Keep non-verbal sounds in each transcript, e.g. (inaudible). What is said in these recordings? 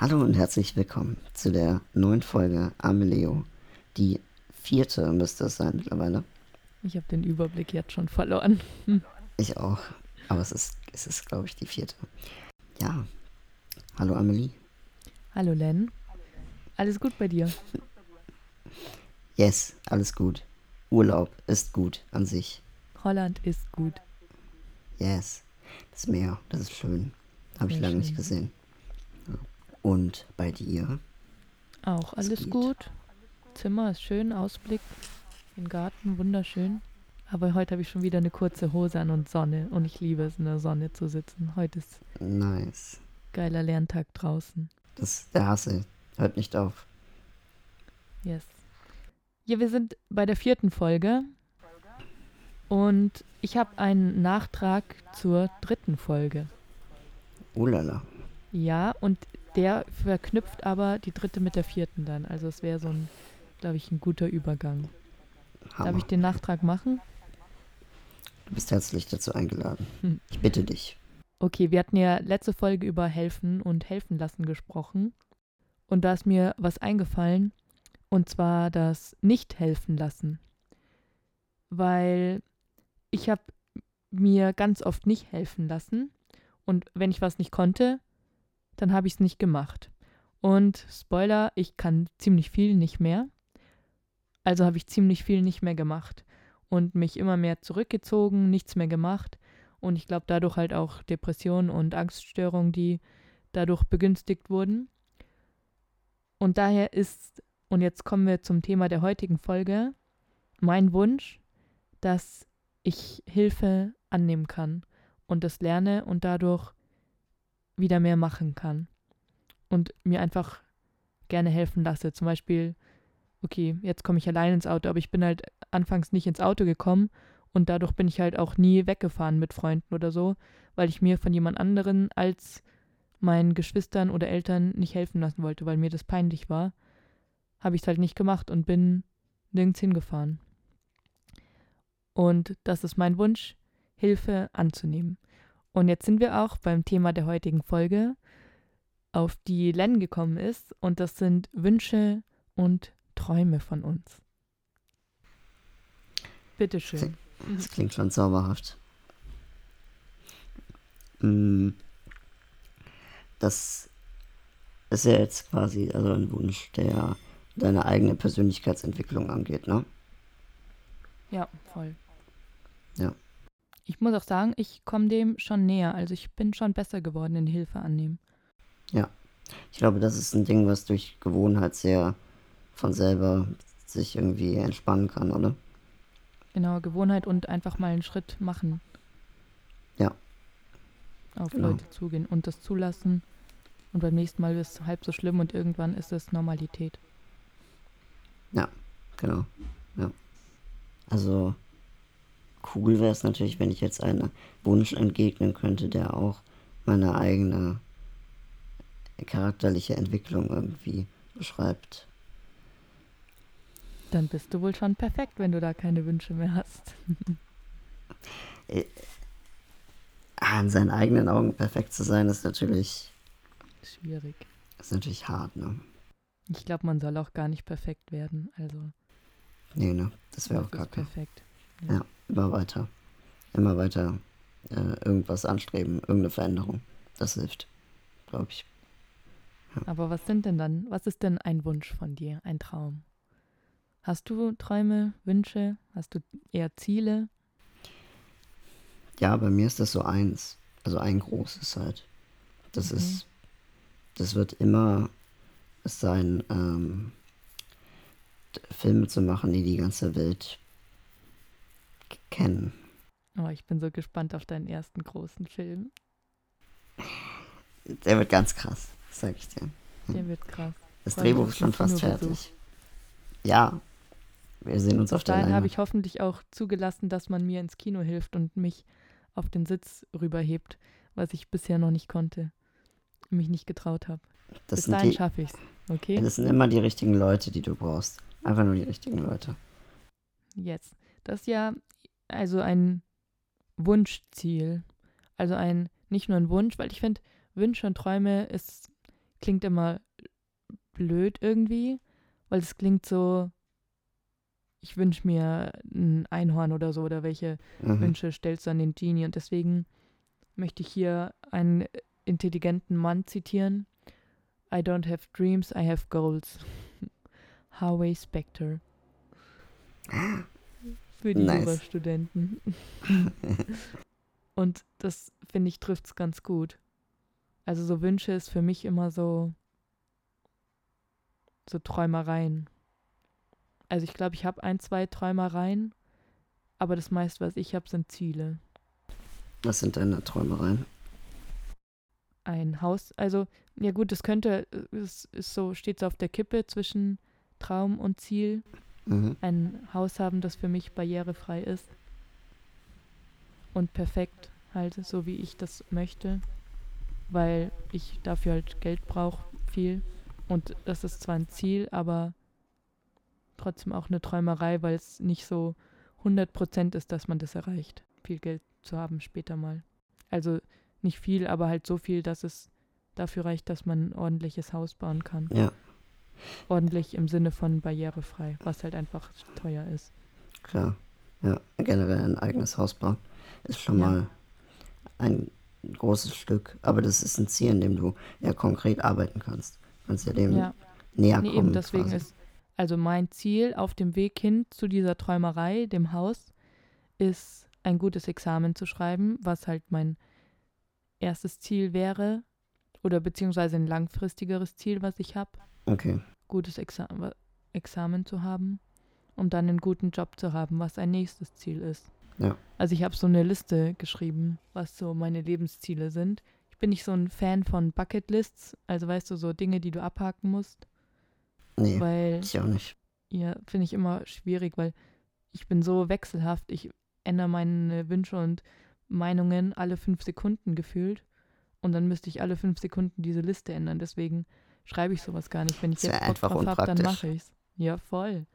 Hallo und herzlich willkommen zu der neuen Folge Amelio. Die vierte müsste es sein mittlerweile. Ich habe den Überblick jetzt schon verloren. Hm. Ich auch. Aber es ist, es ist glaube ich, die vierte. Ja. Hallo Amelie. Hallo Len. Alles gut bei dir? Yes, alles gut. Urlaub ist gut an sich. Holland ist gut. Yes. Das Meer, das ist schön. Habe ich lange nicht gesehen. Und bei dir? Auch alles gut. Zimmer ist schön, Ausblick, den Garten wunderschön. Aber heute habe ich schon wieder eine kurze Hose an und Sonne. Und ich liebe es, in der Sonne zu sitzen. Heute ist nice. geiler Lerntag draußen. Das der Hasse. Hört nicht auf. Yes. Ja, wir sind bei der vierten Folge. Und ich habe einen Nachtrag zur dritten Folge. Ulala. Ja, und der verknüpft aber die dritte mit der vierten dann. Also es wäre so ein, glaube ich, ein guter Übergang. Hammer. Darf ich den Nachtrag machen? Du bist herzlich dazu eingeladen. Hm. Ich bitte dich. Okay, wir hatten ja letzte Folge über helfen und helfen lassen gesprochen. Und da ist mir was eingefallen. Und zwar das nicht helfen lassen. Weil ich habe mir ganz oft nicht helfen lassen. Und wenn ich was nicht konnte, dann habe ich es nicht gemacht. Und Spoiler, ich kann ziemlich viel nicht mehr. Also habe ich ziemlich viel nicht mehr gemacht und mich immer mehr zurückgezogen, nichts mehr gemacht. Und ich glaube dadurch halt auch Depressionen und Angststörungen, die dadurch begünstigt wurden. Und daher ist, und jetzt kommen wir zum Thema der heutigen Folge, mein Wunsch, dass ich Hilfe annehmen kann und das lerne und dadurch wieder mehr machen kann und mir einfach gerne helfen lasse. Zum Beispiel, okay, jetzt komme ich allein ins Auto, aber ich bin halt anfangs nicht ins Auto gekommen und dadurch bin ich halt auch nie weggefahren mit Freunden oder so, weil ich mir von jemand anderen als meinen Geschwistern oder Eltern nicht helfen lassen wollte, weil mir das peinlich war, habe ich es halt nicht gemacht und bin nirgends hingefahren. Und das ist mein Wunsch, Hilfe anzunehmen. Und jetzt sind wir auch beim Thema der heutigen Folge, auf die Len gekommen ist. Und das sind Wünsche und Träume von uns. Bitteschön. Das klingt schon zauberhaft. Mm. Das ist ja jetzt quasi also ein Wunsch, der deine eigene Persönlichkeitsentwicklung angeht, ne? Ja, voll. Ja ich muss auch sagen, ich komme dem schon näher. Also ich bin schon besser geworden in Hilfe annehmen. Ja, ich glaube, das ist ein Ding, was durch Gewohnheit sehr von selber sich irgendwie entspannen kann, oder? Genau, Gewohnheit und einfach mal einen Schritt machen. Ja. Auf genau. Leute zugehen und das zulassen. Und beim nächsten Mal ist es halb so schlimm und irgendwann ist es Normalität. Ja, genau. Ja. Also cool wäre es natürlich, wenn ich jetzt einen Wunsch entgegnen könnte, der auch meine eigene charakterliche Entwicklung irgendwie beschreibt. Dann bist du wohl schon perfekt, wenn du da keine Wünsche mehr hast. (laughs) Äh, an seinen eigenen Augen perfekt zu sein, ist natürlich schwierig. Ist natürlich hart, ne? Ich glaube, man soll auch gar nicht perfekt werden, also. Nee, ne? Das wäre auch kacke. Perfekt. Ja. ja immer weiter. Immer weiter äh, irgendwas anstreben, irgendeine Veränderung. Das hilft, glaube ich. Ja. Aber was sind denn dann, was ist denn ein Wunsch von dir, ein Traum? Hast du Träume, Wünsche? Hast du eher Ziele? Ja, bei mir ist das so eins. Also ein großes halt. Das okay. ist, das wird immer sein, ähm, Filme zu machen, die die ganze Welt kennen. Oh, ich bin so gespannt auf deinen ersten großen Film. Der wird ganz krass, sag ich dir. Der wird krass. Das Drehbuch ist schon fast fertig. Ja, wir sehen uns auf der Dahin habe ich hoffentlich auch zugelassen, dass man mir ins Kino hilft und mich auf den Sitz rüberhebt, was ich bisher noch nicht konnte, mich nicht getraut habe. Bis dahin schaffe ich es, okay? Das sind immer die richtigen Leute, die du brauchst. Einfach nur die richtigen Leute. Jetzt. Das ist ja also ein Wunschziel. Also ein, nicht nur ein Wunsch, weil ich finde, Wünsche und Träume ist klingt immer blöd irgendwie, weil es klingt so, ich wünsche mir ein Einhorn oder so oder welche mhm. Wünsche stellst du an den Genie und deswegen möchte ich hier einen intelligenten Mann zitieren. I don't have dreams, I have goals. (laughs) Harvey Specter. (gasps) Für die nice. Jurastudenten. (laughs) und das, finde ich, trifft es ganz gut. Also so Wünsche ist für mich immer so, so Träumereien. Also ich glaube, ich habe ein, zwei Träumereien, aber das meiste, was ich habe, sind Ziele. Was sind deine Träumereien? Ein Haus, also ja gut, es könnte, es ist so, steht so auf der Kippe zwischen Traum und Ziel. Mhm. Ein Haus haben, das für mich barrierefrei ist und perfekt, halt so wie ich das möchte, weil ich dafür halt Geld brauche, viel. Und das ist zwar ein Ziel, aber trotzdem auch eine Träumerei, weil es nicht so 100% ist, dass man das erreicht, viel Geld zu haben später mal. Also nicht viel, aber halt so viel, dass es dafür reicht, dass man ein ordentliches Haus bauen kann. Ja. Ordentlich im Sinne von barrierefrei, was halt einfach teuer ist. Klar. Ja, generell ein eigenes Haus bauen ist schon ja. mal ein großes Stück. Aber das ist ein Ziel, in dem du ja konkret arbeiten kannst. Du kannst ja dem ja. näher nee, kommen. Eben deswegen quasi. ist also mein Ziel auf dem Weg hin zu dieser Träumerei, dem Haus, ist ein gutes Examen zu schreiben, was halt mein erstes Ziel wäre oder beziehungsweise ein langfristigeres Ziel, was ich habe. Okay. Gutes Exa Examen zu haben, um dann einen guten Job zu haben, was ein nächstes Ziel ist. Ja. Also ich habe so eine Liste geschrieben, was so meine Lebensziele sind. Ich bin nicht so ein Fan von Bucketlists, also weißt du, so Dinge, die du abhaken musst. Nee, weil, ich auch nicht. Ja, finde ich immer schwierig, weil ich bin so wechselhaft. Ich ändere meine Wünsche und Meinungen alle fünf Sekunden gefühlt. Und dann müsste ich alle fünf Sekunden diese Liste ändern. Deswegen schreibe ich sowas gar nicht. Wenn ich jetzt Bock drauf habe, dann mache ich es. Ja, voll.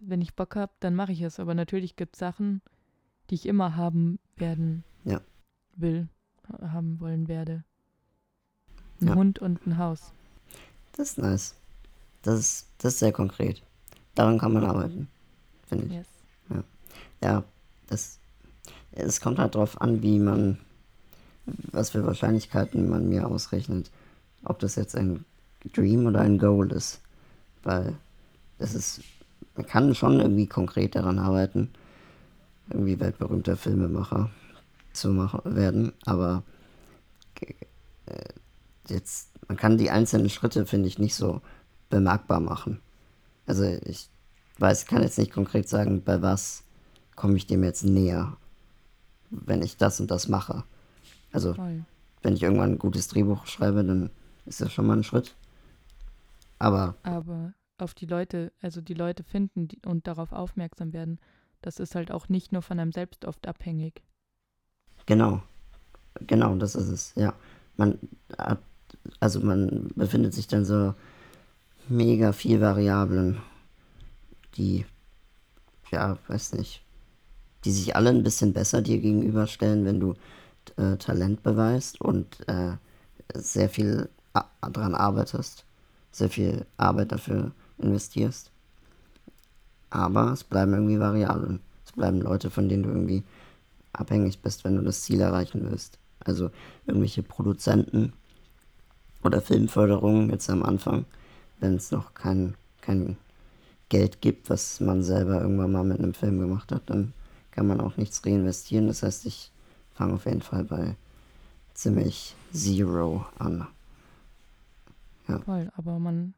Wenn ich Bock habe, dann mache ich es. Aber natürlich gibt es Sachen, die ich immer haben werden ja. will, haben wollen werde. Ein ja. Hund und ein Haus. Das ist nice. Das ist, das ist sehr konkret. Daran kann man arbeiten, finde ich. Yes. Ja. ja, das, es kommt halt darauf an, wie man, was für Wahrscheinlichkeiten man mir ausrechnet. Ob das jetzt ein Dream oder ein Goal ist. Weil das ist, man kann schon irgendwie konkret daran arbeiten, irgendwie weltberühmter Filmemacher zu machen, werden, aber äh, jetzt, man kann die einzelnen Schritte, finde ich, nicht so bemerkbar machen. Also ich weiß, kann jetzt nicht konkret sagen, bei was komme ich dem jetzt näher, wenn ich das und das mache. Also Voll. wenn ich irgendwann ein gutes Drehbuch schreibe, dann ist das schon mal ein Schritt. Aber. Aber auf die Leute, also die Leute finden und darauf aufmerksam werden, das ist halt auch nicht nur von einem selbst oft abhängig. Genau. Genau, das ist es, ja. Man hat, also man befindet sich dann so mega viel Variablen, die, ja, weiß nicht, die sich alle ein bisschen besser dir gegenüberstellen, wenn du äh, Talent beweist und äh, sehr viel daran arbeitest, sehr viel Arbeit dafür investierst. Aber es bleiben irgendwie Variablen. Es bleiben Leute, von denen du irgendwie abhängig bist, wenn du das Ziel erreichen willst. Also irgendwelche Produzenten oder Filmförderungen jetzt am Anfang wenn es noch kein, kein Geld gibt, was man selber irgendwann mal mit einem Film gemacht hat, dann kann man auch nichts reinvestieren. Das heißt, ich fange auf jeden Fall bei ziemlich Zero an. Ja. Voll, aber man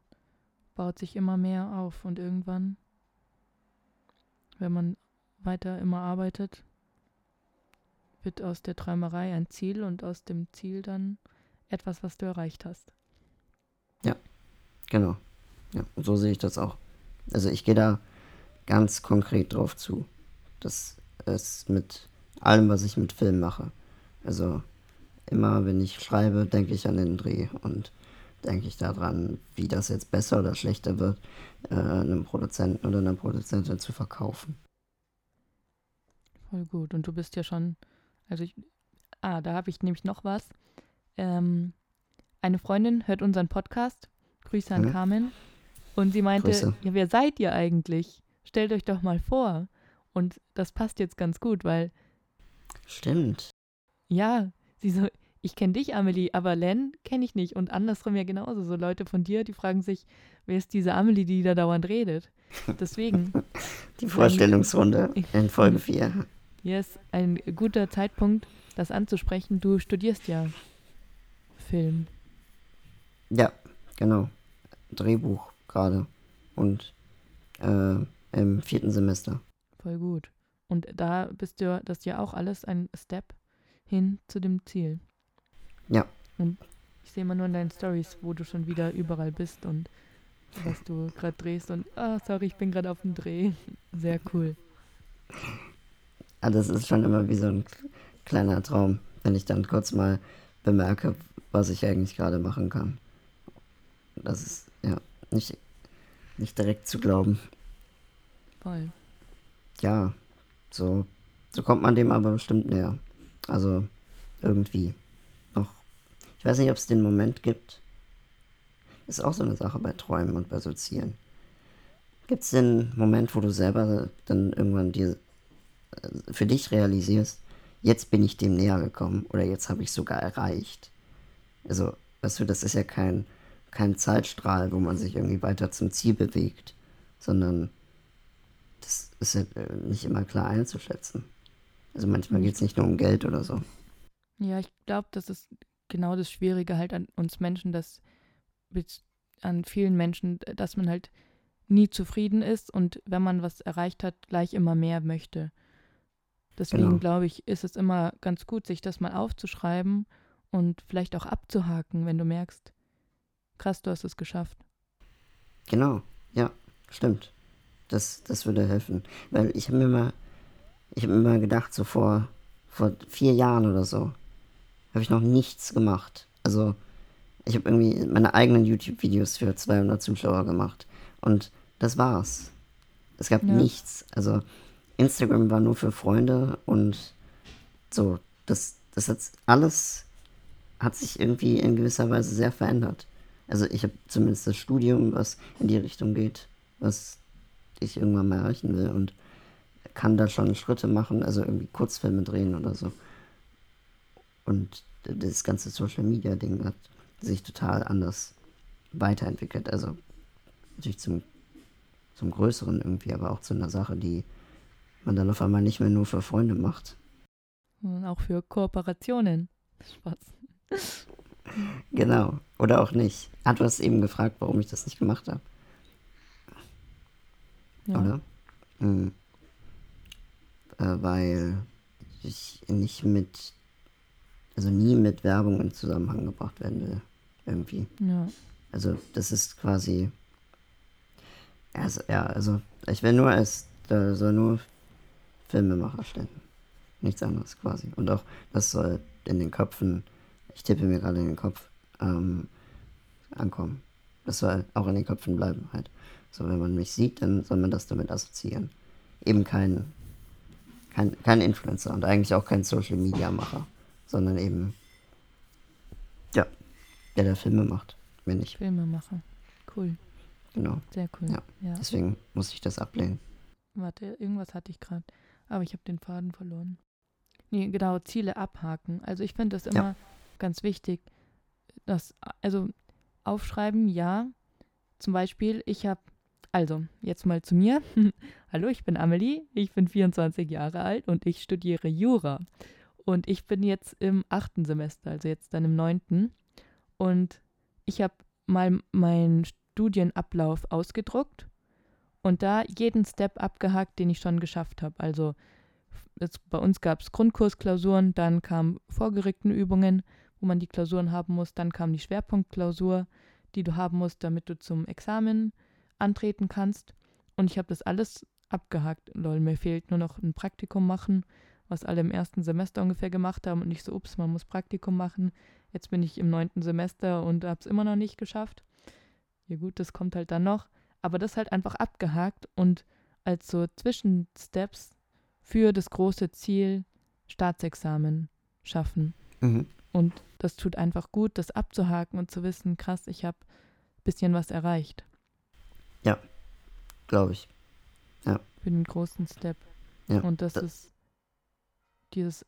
baut sich immer mehr auf und irgendwann, wenn man weiter immer arbeitet, wird aus der Träumerei ein Ziel und aus dem Ziel dann etwas, was du erreicht hast. Ja. Genau. Ja, so sehe ich das auch. Also ich gehe da ganz konkret drauf zu. Das ist mit allem, was ich mit Film mache. Also immer, wenn ich schreibe, denke ich an den Dreh und denke ich daran, wie das jetzt besser oder schlechter wird, äh, einem Produzenten oder einer Produzentin zu verkaufen. Voll gut. Und du bist ja schon, also ich, ah, da habe ich nämlich noch was. Ähm, eine Freundin hört unseren Podcast. Grüße an Mhm. Carmen. Und sie meinte, Grüße. ja, wer seid ihr eigentlich? Stellt euch doch mal vor. Und das passt jetzt ganz gut, weil, Stimmt. ja, sie so, ich kenne dich, Amelie, aber Len kenne ich nicht. Und andersrum ja genauso. So Leute von dir, die fragen sich, wer ist diese Amelie, die da dauernd redet? Deswegen, (laughs) Die Vorstellungsrunde in Folge 4. yes, ein guter Zeitpunkt, das anzusprechen. Du studierst ja Film. Ja, genau. Drehbuch gerade. Und äh, im vierten Semester. Voll gut. Und da bist du, das ja auch alles ein Step hin zu dem Ziel. Ja. Und ich sehe immer nur in deinen Stories, wo du schon wieder überall bist und was du gerade drehst und, ah, sorry, ich bin gerade auf dem Dreh. (laughs) Sehr cool. Ah, das ist schon immer wie so ein kleiner Traum, wenn ich dann kurz mal bemerke, was ich eigentlich gerade machen kann. Das ist ja nicht, nicht direkt zu glauben. Voll. Ja, so, so kommt man dem aber bestimmt näher. Also irgendwie. Ich weiß nicht, ob es den Moment gibt. Ist auch so eine Sache bei Träumen und bei so Zielen. Gibt es den Moment, wo du selber dann irgendwann dir äh, für dich realisierst, jetzt bin ich dem näher gekommen oder jetzt habe ich sogar erreicht? Also, weißt du, das ist ja kein, kein Zeitstrahl, wo man sich irgendwie weiter zum Ziel bewegt, sondern das ist ja äh, nicht immer klar einzuschätzen. Also manchmal geht es nicht nur um Geld oder so. Ja, ich glaube, das ist genau das Schwierige halt an uns Menschen, dass an vielen Menschen, dass man halt nie zufrieden ist und wenn man was erreicht hat, gleich immer mehr möchte. Deswegen Genau. glaube ich, ist es immer ganz gut, sich das mal aufzuschreiben und vielleicht auch abzuhaken, wenn du merkst, krass, du hast es geschafft. Genau, ja, stimmt. Das, das würde helfen. Weil ich habe mir mal, ich habe mir mal gedacht, so vor, vor vier Jahren oder so, habe ich noch nichts gemacht. Also, ich habe irgendwie meine eigenen YouTube-Videos für 200 Zuschauer gemacht. Und das war's. Es gab Ja. nichts. Also, Instagram war nur für Freunde und so, das, das hat alles, hat sich irgendwie in gewisser Weise sehr verändert. Also ich habe zumindest das Studium, was in die Richtung geht, was ich irgendwann mal erreichen will und kann da schon Schritte machen, also irgendwie Kurzfilme drehen oder so. Und das ganze Social Media Ding hat sich total anders weiterentwickelt. Also natürlich zum, zum Größeren irgendwie, aber auch zu einer Sache, die man dann auf einmal nicht mehr nur für Freunde macht. Und auch für Kooperationen. Spaß. Genau. Oder auch nicht. Du hast eben gefragt, warum ich das nicht gemacht habe, Ja. oder? Hm. Äh, weil ich nicht mit, also nie mit Werbung in Zusammenhang gebracht werden will. Irgendwie. ja. Also das ist quasi, also, ja, also ich will nur als, da soll nur Filmemacher stehen. Nichts anderes quasi. Und auch, das soll in den Köpfen, ich tippe mir gerade in den Kopf, ähm, ankommen. Das soll auch in den Köpfen bleiben halt. So, wenn man mich sieht, dann soll man das damit assoziieren. Eben kein, kein, kein Influencer und eigentlich auch kein Social Media Macher, sondern eben, ja, der der Filme macht, wenn ich. Filme machen. Cool. Genau. Sehr cool. Ja. ja. Deswegen muss ich das ablehnen. Warte, irgendwas hatte ich gerade. Aber ich habe den Faden verloren. Nee, genau, Ziele abhaken. Also ich finde das immer Ja. ganz wichtig. Dass, also aufschreiben, ja. Zum Beispiel, ich habe, also jetzt mal zu mir. (laughs) Hallo, ich bin Amelie, ich bin 24 Jahre alt und ich studiere Jura. Und ich bin jetzt im achten Semester, also jetzt dann im neunten. Und ich habe mal meinen Studienablauf ausgedruckt und da jeden Step abgehakt, den ich schon geschafft habe. Also es, bei uns gab es Grundkursklausuren, dann kamen Vorgerichtetenübungen, wo man die Klausuren haben muss, dann kam die Schwerpunktklausur, die du haben musst, damit du zum Examen antreten kannst. Und ich habe das alles abgehakt. Lol, mir fehlt nur noch ein Praktikum machen, was alle im ersten Semester ungefähr gemacht haben und nicht so, ups, man muss Praktikum machen. Jetzt bin ich im neunten Semester und habe es immer noch nicht geschafft. Ja gut, das kommt halt dann noch. Aber das halt einfach abgehakt und als so Zwischensteps für das große Ziel Staatsexamen schaffen. Mhm. Und das tut einfach gut, das abzuhaken und zu wissen, krass, ich habe ein bisschen was erreicht. Ja, glaube ich. Ja. Für den großen Step. Ja, und das da- ist dieses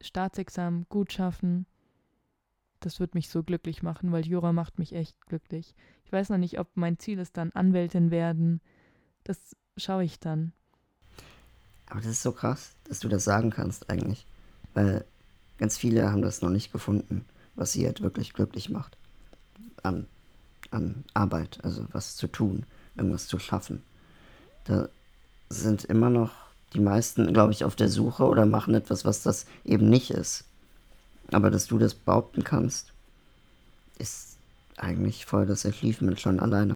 Staatsexamen gut schaffen, das wird mich so glücklich machen, weil Jura macht mich echt glücklich. Ich weiß noch nicht, ob mein Ziel ist dann Anwältin werden. Das schaue ich dann. Aber das ist so krass, dass du das sagen kannst eigentlich. Weil ganz viele haben das noch nicht gefunden, was sie halt wirklich glücklich macht. An, an Arbeit, also was zu tun, irgendwas zu schaffen. Da sind immer noch die meisten, glaube ich, auf der Suche oder machen etwas, was das eben nicht ist. Aber dass du das behaupten kannst, ist eigentlich voll das Achievement schon alleine.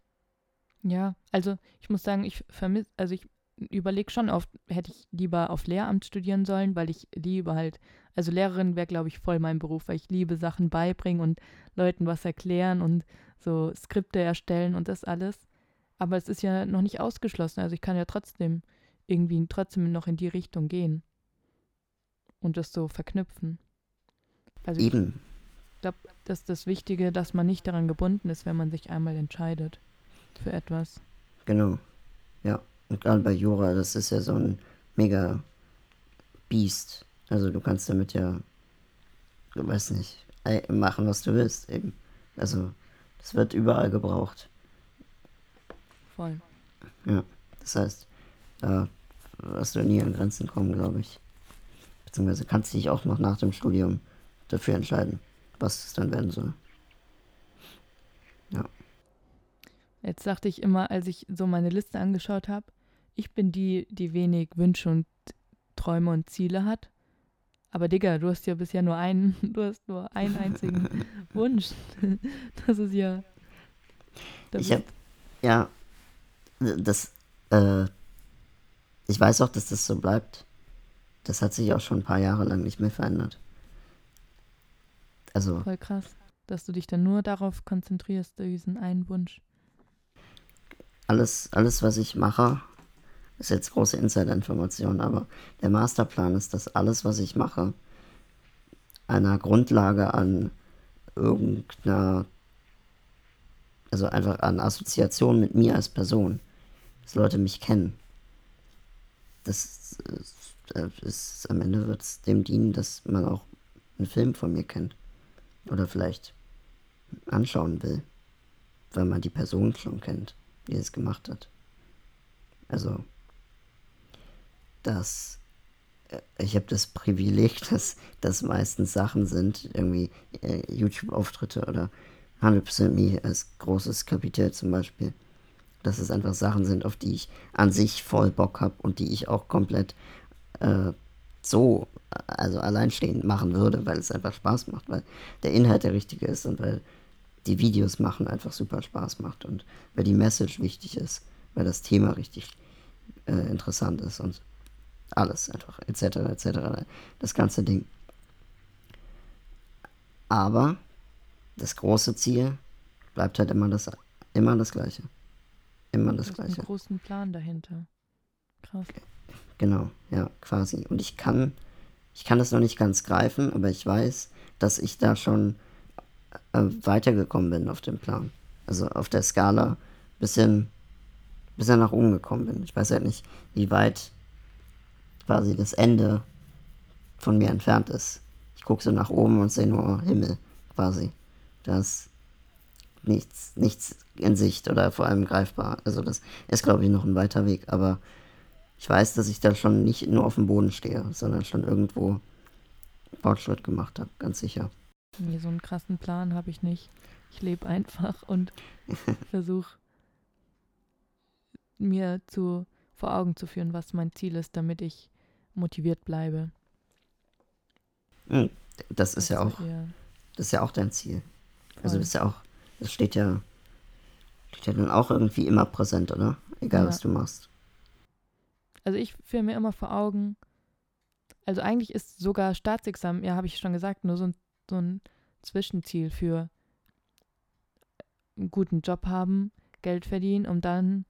Ja, also ich muss sagen, ich vermisse, also ich überlege schon oft, hätte ich lieber auf Lehramt studieren sollen, weil ich liebe halt, also Lehrerin wäre, glaube ich, voll mein Beruf, weil ich liebe Sachen beibringen und Leuten was erklären und so Skripte erstellen und das alles. Aber es ist ja noch nicht ausgeschlossen, also ich kann ja trotzdem irgendwie trotzdem noch in die Richtung gehen und das so verknüpfen. Also ich Eben, glaube, das ist das Wichtige, dass man nicht daran gebunden ist, wenn man sich einmal entscheidet für etwas. Genau. Ja. Und gerade bei Jura, das ist ja so ein mega Biest. Also du kannst damit ja, ich weiß nicht, machen, was du willst eben. Also das wird überall gebraucht. Voll. Ja. Das heißt, da wirst du nie an Grenzen kommen, glaube ich. Beziehungsweise kannst dich auch noch nach dem Studium dafür entscheiden, was es dann werden soll. Jetzt dachte ich immer, als ich so meine Liste angeschaut habe, ich bin die, die wenig Wünsche und Träume und Ziele hat. Aber Digga, du hast ja bisher nur einen, (laughs) du hast nur einen einzigen (laughs) Wunsch. Das ist ja. Das Ich habe, ja, das, äh, ich weiß auch, dass das so bleibt. Das hat sich auch schon ein paar Jahre lang nicht mehr verändert. Also, voll krass, dass du dich dann nur darauf konzentrierst, diesen einen Wunsch. alles, alles, was ich mache, ist jetzt große Insider-Information, aber der Masterplan ist, dass alles, was ich mache, einer Grundlage an irgendeiner, also einfach an Assoziation mit mir als Person, dass Leute mich kennen. Das ist, äh, ist am Ende wird es dem dienen, dass man auch einen Film von mir kennt. Oder vielleicht anschauen will, weil man die Person schon kennt, die es gemacht hat. Also, das, äh, ich habe das Privileg, (laughs) dass das meistens Sachen sind, irgendwie äh, YouTube-Auftritte oder 100% Me als großes Kapitel zum Beispiel, dass es einfach Sachen sind, auf die ich an sich voll Bock habe und die ich auch komplett äh, so, also alleinstehend machen würde, weil es einfach Spaß macht, weil der Inhalt der richtige ist und weil die Videos machen einfach super Spaß macht und weil die Message wichtig ist, weil das Thema richtig äh, interessant ist und alles einfach, etc., etc., das ganze Ding. Aber das große Ziel bleibt halt immer das, immer das gleiche. Immer das hast einen gleiche. großen Plan dahinter. Krass. Genau, ja, quasi. Und ich kann, ich kann das noch nicht ganz greifen, aber ich weiß, dass ich da schon äh, weitergekommen bin auf dem Plan. Also auf der Skala bisschen, bisschen nach oben gekommen bin. Ich weiß halt nicht, wie weit quasi das Ende von mir entfernt ist. Ich gucke so nach oben und sehe nur Himmel, quasi. Da ist nichts, nichts in Sicht oder vor allem greifbar. Also das ist, glaube ich, noch ein weiter Weg, aber ich weiß, dass ich da schon nicht nur auf dem Boden stehe, sondern schon irgendwo Fortschritt gemacht habe, ganz sicher. Nee, so einen krassen Plan habe ich nicht. Ich lebe einfach und (laughs) versuche mir zu, vor Augen zu führen, was mein Ziel ist, damit ich motiviert bleibe. Hm, Das ist ja so auch, das ist ja auch dein Ziel. Also voll. das ist ja auch, das steht ja, steht ja dann auch irgendwie immer präsent, oder? Egal Ja. was du machst. Also ich führe mir immer vor Augen, also eigentlich ist sogar Staatsexamen, ja, habe ich schon gesagt, nur so ein, so ein Zwischenziel für einen guten Job haben, Geld verdienen, um dann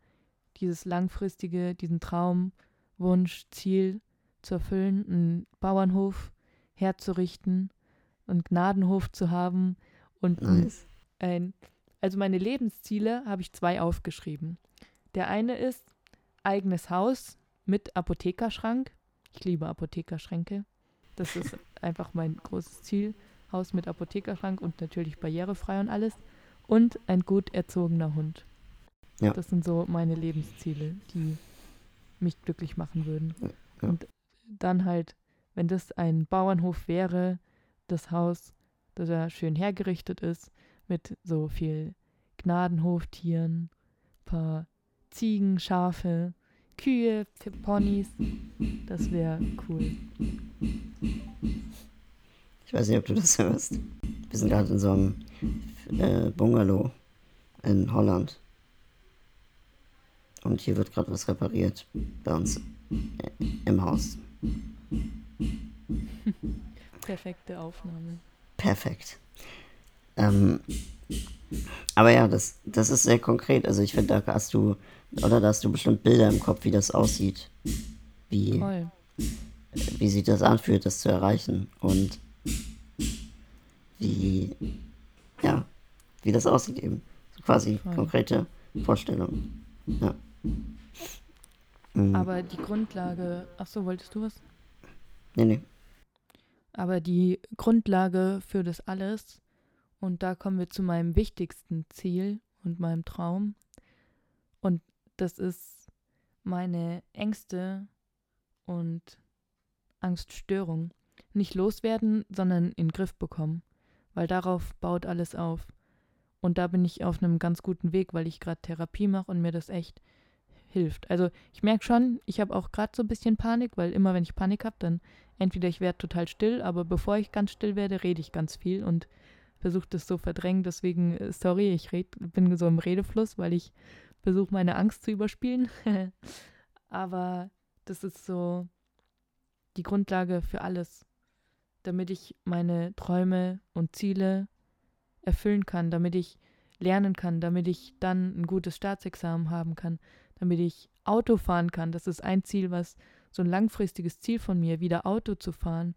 dieses langfristige, diesen Traum, Wunsch, Ziel zu erfüllen, einen Bauernhof herzurichten einen Gnadenhof zu haben und Nice. Ein, also meine Lebensziele habe ich zwei aufgeschrieben. Der eine ist eigenes Haus mit Apothekerschrank. Ich liebe Apothekerschränke. Das ist (laughs) einfach mein großes Ziel. Haus mit Apothekerschrank und natürlich barrierefrei und alles. Und ein gut erzogener Hund. Ja. Das sind so meine Lebensziele, die mich glücklich machen würden. Ja. Und dann halt, wenn das ein Bauernhof wäre, das Haus, das ja schön hergerichtet ist, mit so viel Gnadenhoftieren, paar Ziegen, Schafe, Kühe, Ponys. Das wäre cool. Ich weiß nicht, ob du das hörst. Wir sind gerade in so einem äh, Bungalow in Holland. Und hier wird gerade was repariert bei uns äh, im Haus. (laughs) Perfekte Aufnahme. Perfekt. Ähm, aber ja, das, das ist sehr konkret. Also ich finde, da hast du, oder da hast du bestimmt Bilder im Kopf, wie das aussieht. Wie, Toll. wie sich das anfühlt, das zu erreichen. Und wie, ja, wie das aussieht eben. So quasi Voll. konkrete Vorstellungen. Ja. Mhm. Aber die Grundlage, ach so, wolltest du was? nee, nee. Aber die Grundlage für das alles, und da kommen wir zu meinem wichtigsten Ziel und meinem Traum, und das ist meine Ängste und Angststörung. Nicht loswerden, sondern in den Griff bekommen, weil darauf baut alles auf. Und da bin ich auf einem ganz guten Weg, weil ich gerade Therapie mache und mir das echt hilft. Also ich merke schon, ich habe auch gerade so ein bisschen Panik, weil immer wenn ich Panik habe, dann entweder ich werde total still, aber bevor ich ganz still werde, rede ich ganz viel und versuche das so verdrängen. Deswegen, äh, sorry, ich red, bin so im Redefluss, weil ich versuche, meine Angst zu überspielen. (laughs) aber das ist so die Grundlage für alles, damit ich meine Träume und Ziele erfüllen kann, damit ich lernen kann, damit ich dann ein gutes Staatsexamen haben kann, damit ich Auto fahren kann. Das ist ein Ziel, was so ein langfristiges Ziel von mir, wieder Auto zu fahren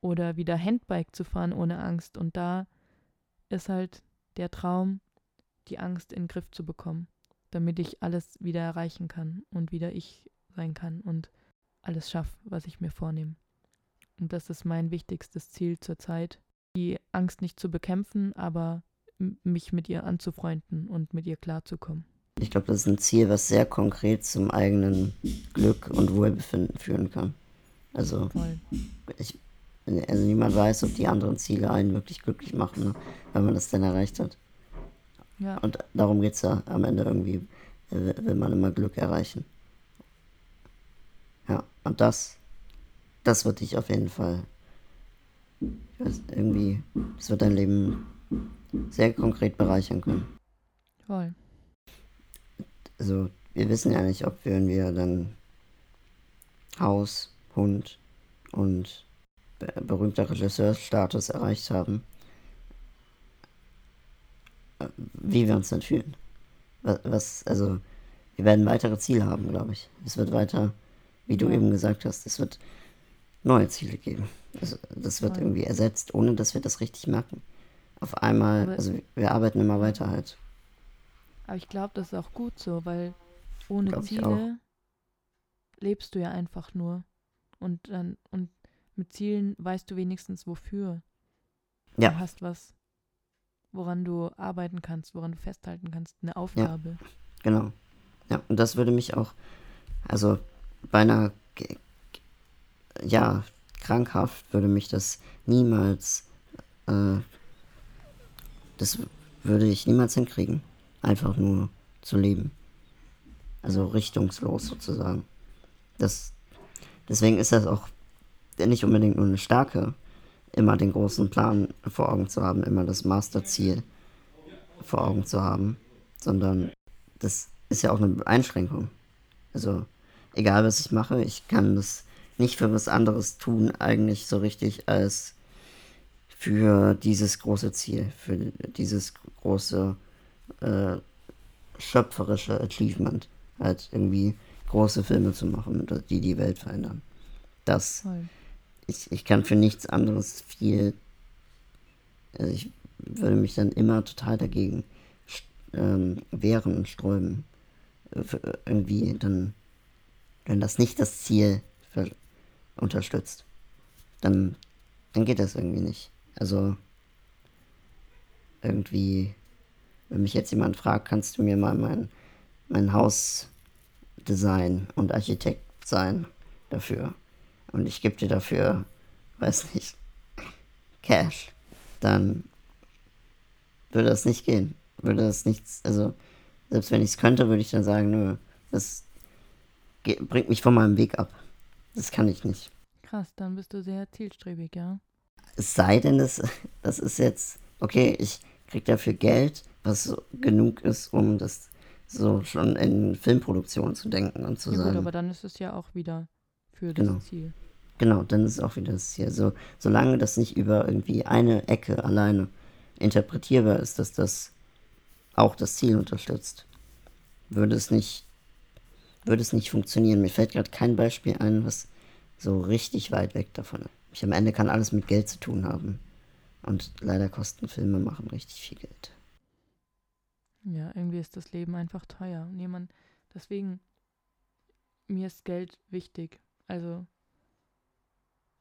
oder wieder Handbike zu fahren ohne Angst. Und da ist halt der Traum, die Angst in den Griff zu bekommen, damit ich alles wieder erreichen kann und wieder ich sein kann und alles schaffe, was ich mir vornehme. Und das ist mein wichtigstes Ziel zurzeit, die Angst nicht zu bekämpfen, aber mich mit ihr anzufreunden und mit ihr klarzukommen. Ich glaube, das ist ein Ziel, was sehr konkret zum eigenen Glück und Wohlbefinden führen kann. Also, Voll. ich, also niemand weiß, ob die anderen Ziele einen wirklich glücklich machen, ne, wenn man das dann erreicht hat. Ja, Und darum geht es ja am Ende irgendwie, äh, will man immer Glück erreichen. Ja, und das, das wird dich auf jeden Fall, weiß, irgendwie, das wird dein Leben sehr konkret bereichern können. voll. Also, wir wissen ja nicht, ob wir, wenn wir dann Haus, Hund und berühmter Regisseursstatus erreicht haben, äh, wie wir uns dann fühlen. Wa- Was, also, wir werden weitere Ziele haben, glaube ich. Es wird weiter, wie du eben gesagt hast, es wird neue Ziele geben. Also, das wird irgendwie ersetzt, ohne dass wir das richtig merken. Auf einmal, also wir arbeiten immer weiter halt. Aber ich glaube, das ist auch gut so, weil ohne Ziele lebst du ja einfach nur. Und dann, und mit Zielen weißt du wenigstens wofür. Ja. Du hast was, woran du arbeiten kannst, woran du festhalten kannst, eine Aufgabe. Genau. Ja, und das würde mich auch, also bei einer, ge- ge- ja, krankhaft würde mich das niemals, äh, das würde ich niemals hinkriegen. Einfach nur zu leben. Also richtungslos sozusagen. Das, deswegen ist das auch nicht unbedingt nur eine starke, immer den großen Plan vor Augen zu haben, immer das Masterziel vor Augen zu haben, sondern das ist ja auch eine Einschränkung. Also, egal was ich mache, ich kann das nicht für was anderes tun, eigentlich so richtig, als für dieses große Ziel, für dieses große äh, schöpferische Achievement, halt irgendwie große Filme zu machen, die die Welt verändern. Das, Voll. Ich, ich kann für nichts anderes viel also ich würde mich dann immer total dagegen ähm, wehren und sträuben. Äh, irgendwie dann, wenn das nicht das Ziel unterstützt, dann, dann geht das irgendwie nicht. Also irgendwie, wenn mich jetzt jemand fragt, kannst du mir mal mein, mein Haus design und Architekt sein dafür. Und ich gebe dir dafür, weiß nicht, Cash. Dann würde das nicht gehen. Würde das nichts, also selbst wenn ich es könnte, würde ich dann sagen, nö, das bringt mich von meinem Weg ab. Das kann ich nicht. Krass, dann bist du sehr zielstrebig, ja. Es sei denn, das, das ist jetzt, okay, ich krieg dafür Geld, was genug ist, um das so schon in Filmproduktion zu denken und zu ja, sagen. Gut, aber dann ist es ja auch wieder für das genau. Ziel. Genau, dann ist es auch wieder das Ziel. So, solange das nicht über irgendwie eine Ecke alleine interpretierbar ist, dass das auch das Ziel unterstützt, würde es nicht, würde es nicht funktionieren. Mir fällt gerade kein Beispiel ein, was so richtig weit weg davon ist. Ich am Ende kann alles mit Geld zu tun haben. Und leider kosten Filme machen richtig viel Geld. Ja, irgendwie ist das Leben einfach teuer. Niemand, deswegen, mir ist Geld wichtig. Also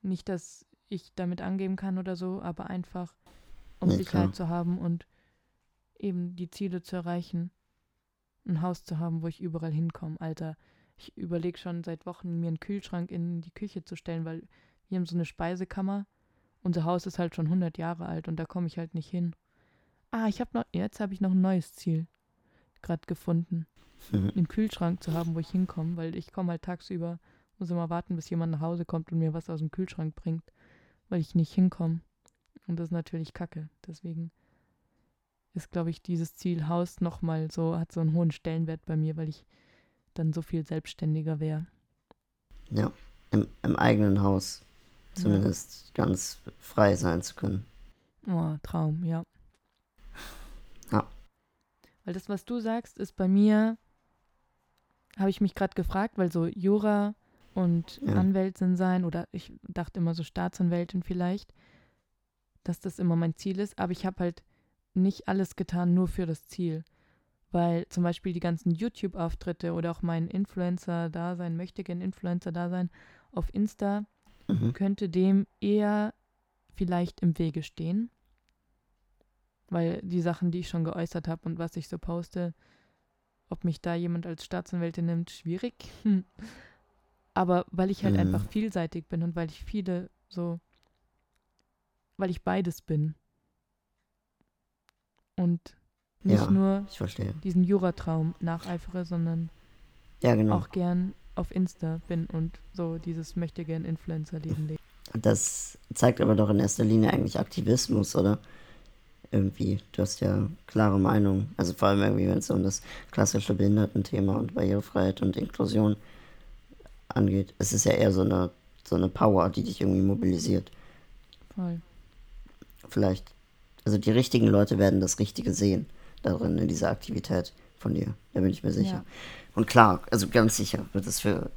nicht, dass ich damit angeben kann oder so, aber einfach, um nee, Sicherheit klar. zu haben und eben die Ziele zu erreichen. Ein Haus zu haben, wo ich überall hinkomme. Alter, ich überlege schon seit Wochen, mir einen Kühlschrank in die Küche zu stellen, weil wir haben so eine Speisekammer. Unser Haus ist halt schon 100 Jahre alt und da komme ich halt nicht hin. Ah, ich habe noch, jetzt habe ich noch ein neues Ziel gerade gefunden. (laughs) Einen Kühlschrank zu haben, wo ich hinkomme, weil ich komme halt tagsüber, muss immer warten, bis jemand nach Hause kommt und mir was aus dem Kühlschrank bringt, weil ich nicht hinkomme. Und das ist natürlich kacke. Deswegen ist, glaube ich, dieses Ziel Haus nochmal so, hat so einen hohen Stellenwert bei mir, weil ich dann so viel selbstständiger wäre. Ja, im, im eigenen Haus zumindest ja. ganz frei sein zu können. Oh, Traum, ja. Ja. Weil das, was du sagst, ist bei mir, habe ich mich gerade gefragt, weil so Jura und ja. Anwältin sein oder ich dachte immer so Staatsanwältin vielleicht, dass das immer mein Ziel ist, aber ich habe halt nicht alles getan nur für das Ziel. Weil zum Beispiel die ganzen YouTube-Auftritte oder auch mein Influencer-Dasein, möchte gern Influencer-Dasein auf Insta mhm. könnte dem eher vielleicht im Wege stehen. Weil die Sachen, die ich schon geäußert habe und was ich so poste, ob mich da jemand als Staatsanwältin nimmt, schwierig. (laughs) Aber weil ich halt mhm. einfach vielseitig bin und weil ich viele so, weil ich beides bin. Und nicht ja, nur diesen Juratraum nacheifere, sondern ja, genau. auch gern auf Insta bin und so dieses möchte gern Influencer-Leben leben. Das zeigt aber doch in erster Linie eigentlich Aktivismus, oder? Irgendwie, du hast ja klare Meinung. Also vor allem irgendwie, wenn es um das klassische Behindertenthema und Barrierefreiheit und Inklusion angeht. Es ist ja eher so eine, so eine Power, die dich irgendwie mobilisiert. Voll. Vielleicht. Also die richtigen Leute werden das Richtige sehen darin, in dieser Aktivität von dir. Da bin ich mir sicher. Ja. Und klar, also ganz sicher wird es für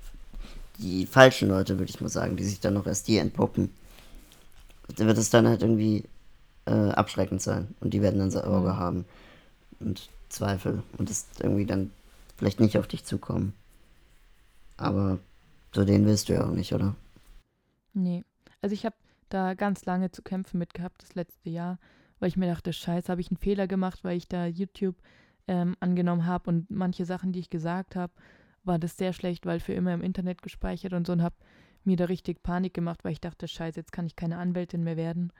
die falschen Leute, würde ich mal sagen, die sich dann noch erst hier entpuppen, wird es dann halt irgendwie äh, abschreckend sein. Und die werden dann Sorge mhm. haben und Zweifel und es irgendwie dann vielleicht nicht auf dich zukommen. Aber zu denen willst du ja auch nicht, oder? Nee. Also ich habe da ganz lange zu kämpfen mit gehabt, das letzte Jahr, weil ich mir dachte, scheiße, habe ich einen Fehler gemacht, weil ich da YouTube ähm, angenommen habe und manche Sachen, die ich gesagt habe, war das sehr schlecht, weil für immer im Internet gespeichert und so und habe mir da richtig Panik gemacht, weil ich dachte, scheiße, jetzt kann ich keine Anwältin mehr werden.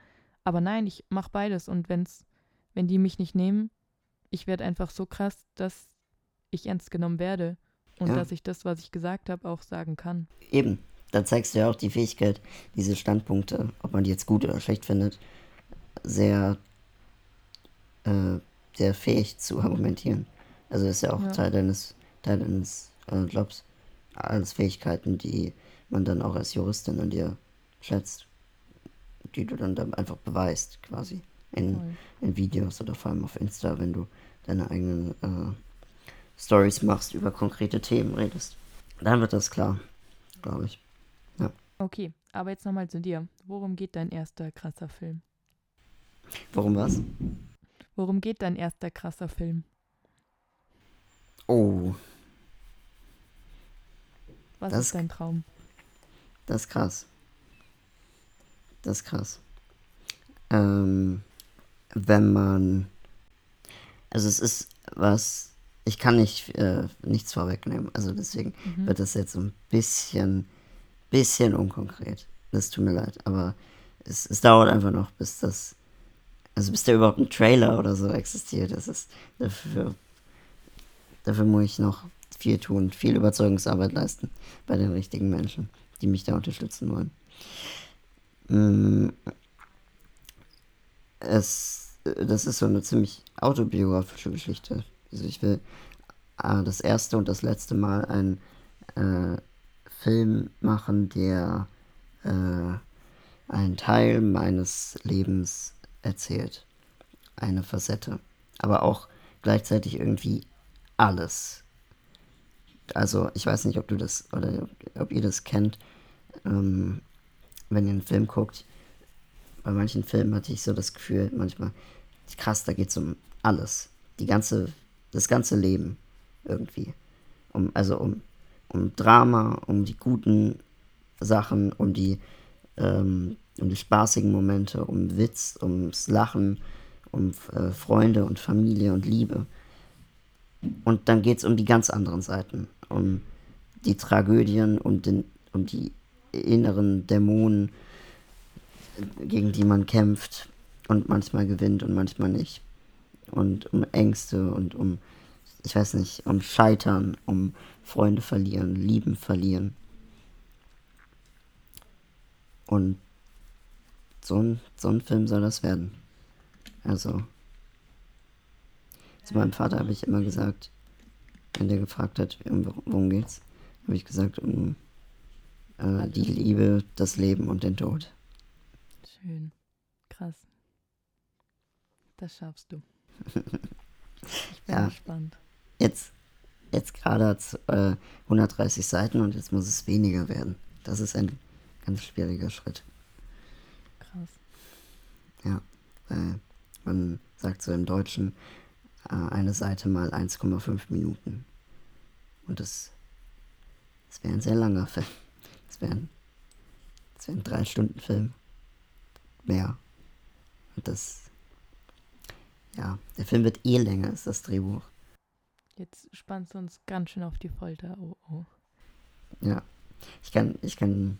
Aber nein, ich mache beides und wenn's, wenn die mich nicht nehmen, ich werde einfach so krass, dass ich ernst genommen werde und ja. dass ich das, was ich gesagt habe, auch sagen kann. Eben, da zeigst du ja auch die Fähigkeit, diese Standpunkte, ob man die jetzt gut oder schlecht findet, sehr äh, sehr fähig zu argumentieren. Also ist ja auch ja. Teil deines, Teil deines äh, Jobs. Alles Fähigkeiten, die man dann auch als Juristin an dir schätzt. Die du dann, dann einfach beweist, quasi. In, in Videos oder vor allem auf Insta, wenn du deine eigenen äh, Stories machst, über konkrete Themen redest. Dann wird das klar, glaube ich. Ja. Okay, aber jetzt nochmal zu dir. Worum geht dein erster krasser Film? Worum was? Worum geht dein erster krasser Film? Oh, Was Das- ist dein Traum? das ist krass. Das ist krass. Ähm, wenn man. Also es ist was. Ich kann nicht äh, nichts vorwegnehmen. Also deswegen Mhm. wird das jetzt so ein bisschen, bisschen unkonkret. Das tut mir leid. Aber es, es dauert einfach noch, bis das. Also bis da überhaupt ein Trailer oder so existiert. Das ist dafür. Dafür muss ich noch viel tun, viel Überzeugungsarbeit leisten bei den richtigen Menschen, die mich da unterstützen wollen. Mm, Es, das ist so eine ziemlich autobiografische Geschichte. Also ich will äh, das erste und das letzte Mal einen äh, Film machen, der äh, einen Teil meines Lebens erzählt. Eine Facette. Aber auch gleichzeitig irgendwie alles. Also ich weiß nicht, ob du das oder ob ihr das kennt, ähm, wenn ihr einen Film guckt. Bei manchen Filmen hatte ich so das Gefühl, manchmal, krass, da geht es um alles. Die ganze, das ganze Leben irgendwie. Um, also um, um Drama, um die guten Sachen, um die, ähm, um die spaßigen Momente, um Witz, ums Lachen, um äh, Freunde und Familie und Liebe. Und dann geht es um die ganz anderen Seiten, um die Tragödien, um, den, um die inneren Dämonen, gegen die man kämpft und manchmal gewinnt und manchmal nicht. Und um Ängste und um, ich weiß nicht, um Scheitern, um Freunde verlieren, Lieben verlieren. Und so ein, so ein Film soll das werden. Also, zu meinem Vater habe ich immer gesagt, wenn der gefragt hat, um, worum geht's, habe ich gesagt, um äh, die Liebe, das Leben und den Tod. Schön. Krass. Das schaffst du. (laughs) Ich bin Ja. gespannt. Jetzt, jetzt gerade hat es äh, 130 Seiten und jetzt muss es weniger werden. Das ist ein ganz schwieriger Schritt. Krass. Ja, weil man sagt so im Deutschen äh, eine Seite mal 1,5 Minuten. Und das, das wäre ein sehr langer Film. Das wäre ein, das wär ein Drei-Stunden-Film. Mehr. Und das, ja, der Film wird eh länger als das Drehbuch. Jetzt spannst du uns ganz schön auf die Folter. Oh, oh. Ja, ich kann, ich kann,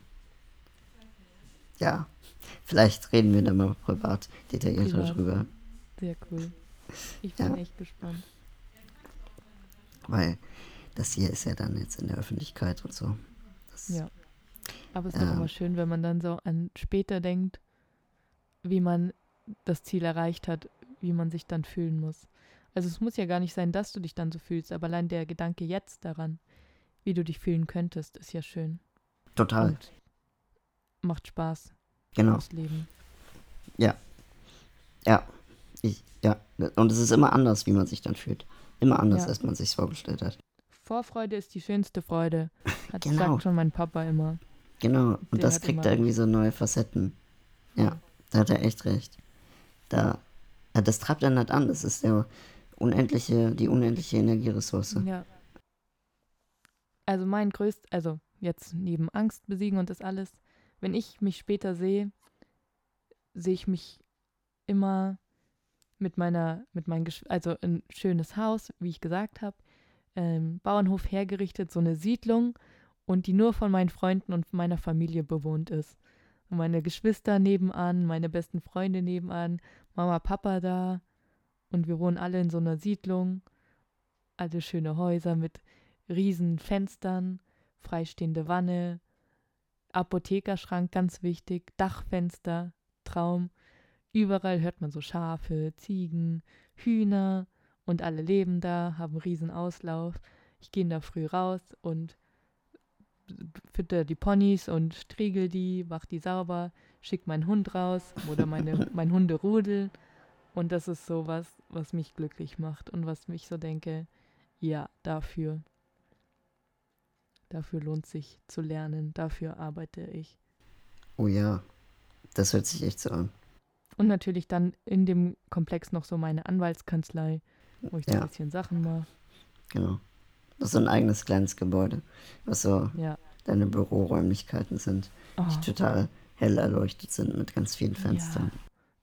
ja, vielleicht reden wir da mal privat detaillierter Privat. drüber, Sehr cool. Ich bin Ja. echt gespannt. weil das hier ist ja dann jetzt in der Öffentlichkeit und so. Das, Ja. Aber es ist doch Ähm. immer schön, wenn man dann so an später denkt, wie man das Ziel erreicht hat, wie man sich dann fühlen muss. Also es muss ja gar nicht sein, dass du dich dann so fühlst, aber allein der Gedanke jetzt daran, wie du dich fühlen könntest, ist ja schön. Total, Und macht Spaß genau. aufs Leben. Ja, ich, ja. Und es ist immer anders, wie man sich dann fühlt. Immer anders, Ja. als man sich vorgestellt hat. Vorfreude ist die schönste Freude, hat Genau. sagt schon mein Papa immer. Genau, und Der das kriegt irgendwie so neue Facetten. Ja, da hat er echt recht. Da, ja, das treibt dann halt an. Das ist der unendliche, die unendliche Energieressource. Ja. Also mein größt, also jetzt neben Angst besiegen und das alles, wenn ich mich später sehe, sehe ich mich immer mit meiner, mit Gesch- also ein schönes Haus, wie ich gesagt habe, ähm, Bauernhof hergerichtet, so eine Siedlung und die nur von meinen Freunden und meiner Familie bewohnt ist. Meine Geschwister nebenan, meine besten Freunde nebenan, Mama, Papa da und wir wohnen alle in so einer Siedlung, alle schöne Häuser mit riesen Fenstern, freistehende Wanne, Apothekerschrank, ganz wichtig, Dachfenster, Traum. Überall hört man so Schafe, Ziegen, Hühner und alle leben da, haben riesen Auslauf. Ich gehe da früh raus und fütter die Ponys und striegel die, mach die sauber, schick meinen Hund raus oder meine, (laughs) mein Hunderudel. Und das ist so was, was mich glücklich macht und was mich so denke, ja, dafür. Dafür lohnt sich zu lernen, dafür arbeite ich. Oh ja, das hört sich echt so an. Und natürlich dann in dem Komplex noch so meine Anwaltskanzlei, wo ich so Ja. ein bisschen Sachen mache. Genau. Das ist so ein eigenes kleines Gebäude, was so Ja. deine Büroräumlichkeiten sind, Oh, die total hell erleuchtet sind mit ganz vielen Fenstern.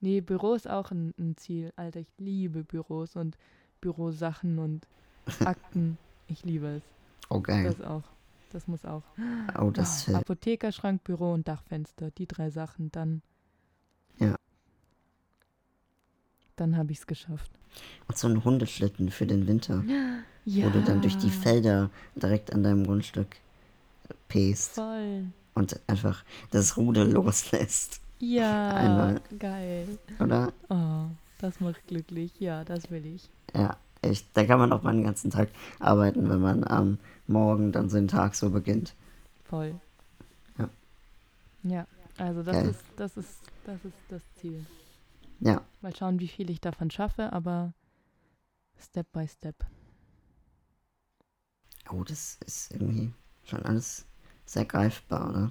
nee, Büro ist auch ein, ein Ziel. Alter, ich liebe Büros und Bürosachen und (laughs) Akten. ich liebe es. Oh, geil. Das auch. Das muss auch. Oh, das äh, Apothekerschrank, Büro und Dachfenster. Die drei Sachen. Dann. Ja. Dann habe ich es geschafft. und so ein Hundeschlitten für den Winter, (gasps) Ja. wo du dann durch die Felder direkt an deinem Grundstück pest Voll. Und einfach das Ruder loslässt, Ja. (laughs) Einmal. Geil. oder? Oh, das macht glücklich. Ja, das will ich. Ja, echt. Da kann man auch mal den ganzen Tag arbeiten, wenn man am Morgen dann so den Tag so beginnt. Voll. Ja. Ja, also das Geil. ist, das ist, das ist das Ziel. Ja, Mal schauen, wie viel ich davon schaffe, aber Step by Step. oh, das ist irgendwie schon alles sehr greifbar, oder?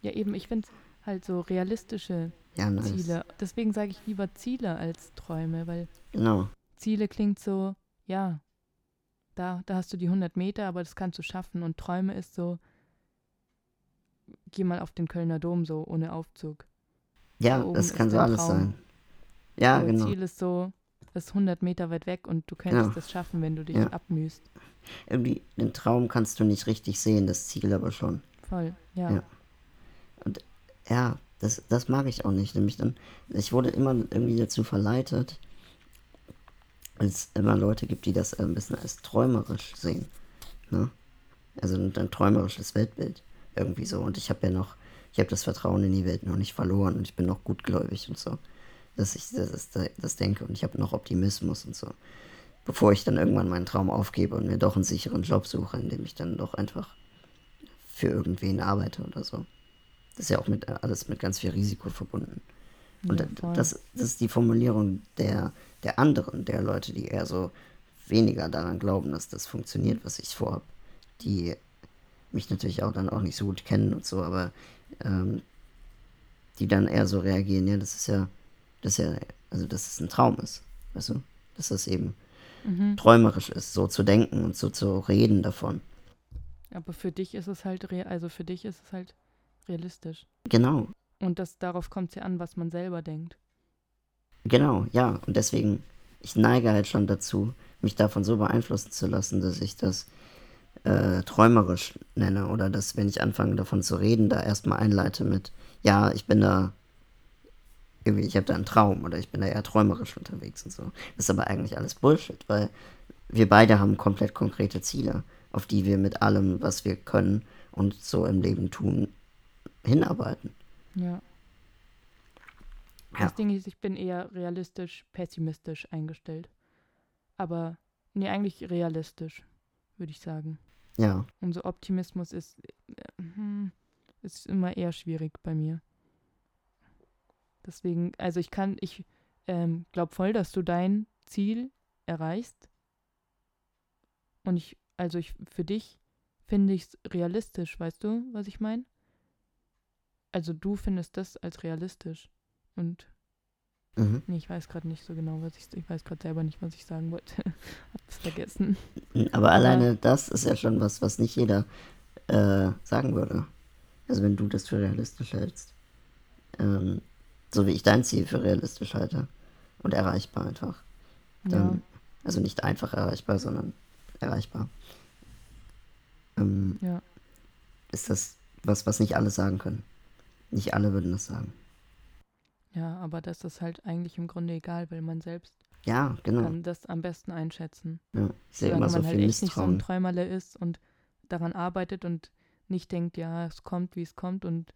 Ja, eben, ich finde halt so realistische Ja, nice. Ziele. Deswegen sage ich lieber Ziele als Träume, weil Genau. Ziele klingt so, ja, da, da hast du die 100 Meter, aber das kannst du schaffen. Und Träume ist so, geh mal auf den Kölner Dom so ohne Aufzug. Ja, Da das kann so alles Traum. sein. Ja, so, genau. Ziel ist so, das ist 100 Meter weit weg und du könntest Genau. das schaffen, wenn du dich Ja. abmühst. Irgendwie, den Traum kannst du nicht richtig sehen, das Ziel aber schon. Voll, ja. Ja. Ja, das, das mag ich auch nicht. Nämlich dann, ich wurde immer irgendwie dazu verleitet, weil es immer Leute gibt, die das ein bisschen als träumerisch sehen. Ne? Also ein, ein träumerisches Weltbild. Irgendwie so. Und ich habe ja noch, ich habe das Vertrauen in die Welt noch nicht verloren und ich bin noch gutgläubig und so. Dass ich das, das, das denke und ich habe noch Optimismus und so. Bevor ich dann irgendwann meinen Traum aufgebe und mir doch einen sicheren Job suche, in dem ich dann doch einfach für irgendwen arbeite oder so. Das ist ja auch mit alles mit ganz viel Risiko verbunden. Und Ja, das, das ist die Formulierung der, der anderen, der Leute, die eher so weniger daran glauben, dass das funktioniert, was ich vorhab. Die mich natürlich auch dann auch nicht so gut kennen und so, aber ähm, die dann eher so reagieren, ja, das ist ja, das ist ja, also dass es ein Traum ist, weißt du? Dass das eben Mhm. träumerisch ist, so zu denken und so zu reden davon. Aber für dich ist es halt, rea- also für dich ist es halt realistisch. Genau, Und das, darauf kommt es ja an, was man selber denkt. Genau, ja. Und deswegen, ich neige halt schon dazu, mich davon so beeinflussen zu lassen, dass ich das äh, träumerisch nenne. Oder dass, wenn ich anfange davon zu reden, da erstmal einleite mit, ja, ich bin da, irgendwie, ich habe da einen Traum oder ich bin da eher träumerisch unterwegs und so. Das ist aber eigentlich alles Bullshit, weil wir beide haben komplett konkrete Ziele, auf die wir mit allem, was wir können und so im Leben tun, hinarbeiten. Ja. Ja. Das Ding ist, ich bin eher realistisch, pessimistisch eingestellt. Aber, nee, eigentlich realistisch, würde ich sagen. Ja, Und so Optimismus ist, äh, hm, ist immer eher schwierig bei mir. Deswegen, also ich kann, ich ähm, glaube voll, dass du dein Ziel erreichst. Und ich, also ich, für dich finde ich es realistisch, weißt du, was ich meine? Also du findest das als realistisch. Und mhm. nee, ich weiß gerade nicht so genau, was ich, ich weiß gerade selber nicht, was ich sagen wollte. (laughs) Hab's vergessen. Aber alleine das ist ja schon was, was nicht jeder äh, sagen würde. Also wenn du das für realistisch hältst. Ähm, so wie ich dein Ziel für realistisch halte. Und erreichbar einfach. Ja, Dann, Also nicht einfach erreichbar, sondern erreichbar. Ähm, ja, ist das was, was nicht alle sagen können. Nicht alle würden das sagen. ja, aber das ist halt eigentlich im Grunde egal, weil man selbst Ja, genau. kann das am besten einschätzen. Ja, sehe Solange immer so man halt viel echt nicht so ein. Träumerle ist und daran arbeitet und nicht denkt, ja, es kommt, wie es kommt und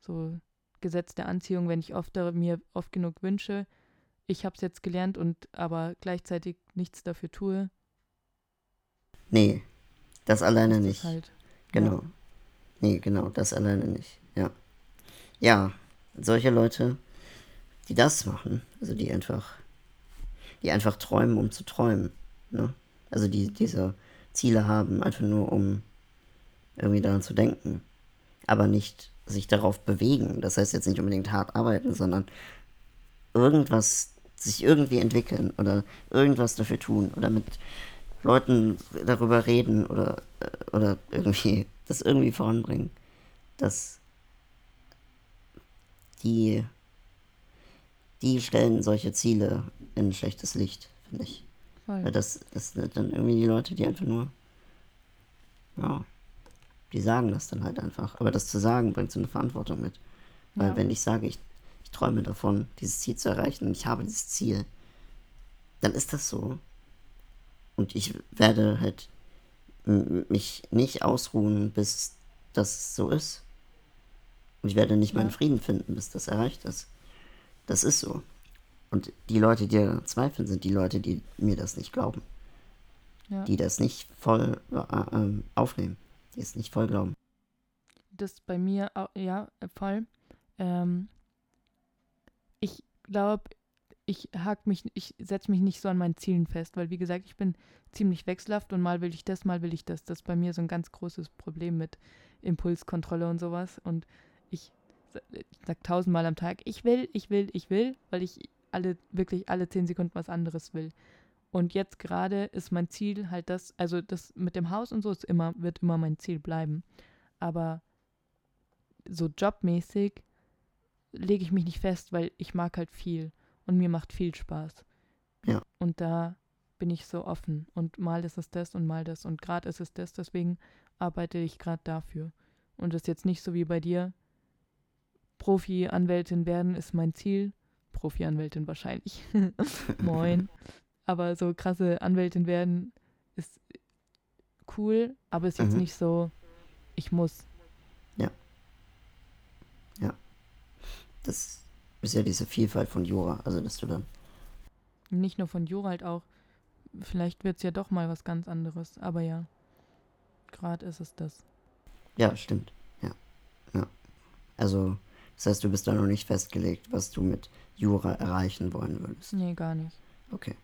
so Gesetz der Anziehung, wenn ich oft da- mir oft genug wünsche, ich habe es jetzt gelernt und aber gleichzeitig nichts dafür tue, Nee, das alleine ist das nicht. halt. Genau. Nee, genau, das alleine nicht. Ja. Ja, solche Leute, die das machen, also die einfach, die einfach träumen, um zu träumen. Ne? Also die diese Ziele haben, einfach nur um irgendwie daran zu denken. Aber nicht sich darauf bewegen. Das heißt jetzt nicht unbedingt hart arbeiten, sondern irgendwas, sich irgendwie entwickeln oder irgendwas dafür tun oder mit Leuten darüber reden oder, oder irgendwie (laughs) das irgendwie voranbringen. Dass die, die stellen solche Ziele in schlechtes Licht, finde ich. Voll. Weil das, das sind dann irgendwie die Leute, die einfach nur, ja, die sagen das dann halt einfach. Aber das zu sagen, bringt so eine Verantwortung mit. Weil ja. wenn ich sage, ich, ich träume davon, dieses Ziel zu erreichen und ich habe dieses Ziel, dann ist das so. Und ich werde halt mich nicht ausruhen, bis das so ist. Und ich werde nicht ja. meinen Frieden finden, bis das erreicht ist. Das ist so. Und die Leute, die da zweifeln, sind die Leute, die mir das nicht glauben. Ja. Die das nicht voll äh, äh, aufnehmen. Es nicht voll glauben. Das bei mir, ja, voll. Ähm, ich glaube, ich hake mich, ich setze mich nicht so an meinen Zielen fest, weil wie gesagt, ich bin ziemlich wechselhaft und mal will ich das, mal will ich das. Das ist bei mir so ein ganz großes Problem mit Impulskontrolle und sowas. Und ich, ich sag tausendmal am Tag, ich will, ich will, ich will, weil ich alle, wirklich alle zehn Sekunden was anderes will. Und jetzt gerade ist mein Ziel halt das, also das mit dem Haus und so ist immer, wird immer mein Ziel bleiben. Aber so jobmäßig lege ich mich nicht fest, weil ich mag halt viel und mir macht viel Spaß. Ja. Und da bin ich so offen und mal ist es das und mal das und gerade ist es das, deswegen arbeite ich gerade dafür. Und das ist jetzt nicht so wie bei dir. Profi-Anwältin werden ist mein Ziel. Profi-Anwältin wahrscheinlich. (laughs) Moin. Aber so krasse Anwältin werden ist cool, aber ist jetzt mhm. nicht so, ich muss. Ja. Ja. Das ist ja diese Vielfalt von Jura, also dass du dann. Nicht nur von Jura, halt auch. Vielleicht wird es ja doch mal was ganz anderes, aber ja. Gerade ist es das. Ja, stimmt. Ja. Ja. Also, das heißt, du bist da noch nicht festgelegt, was du mit Jura erreichen wollen würdest. Nee, gar nicht. Okay.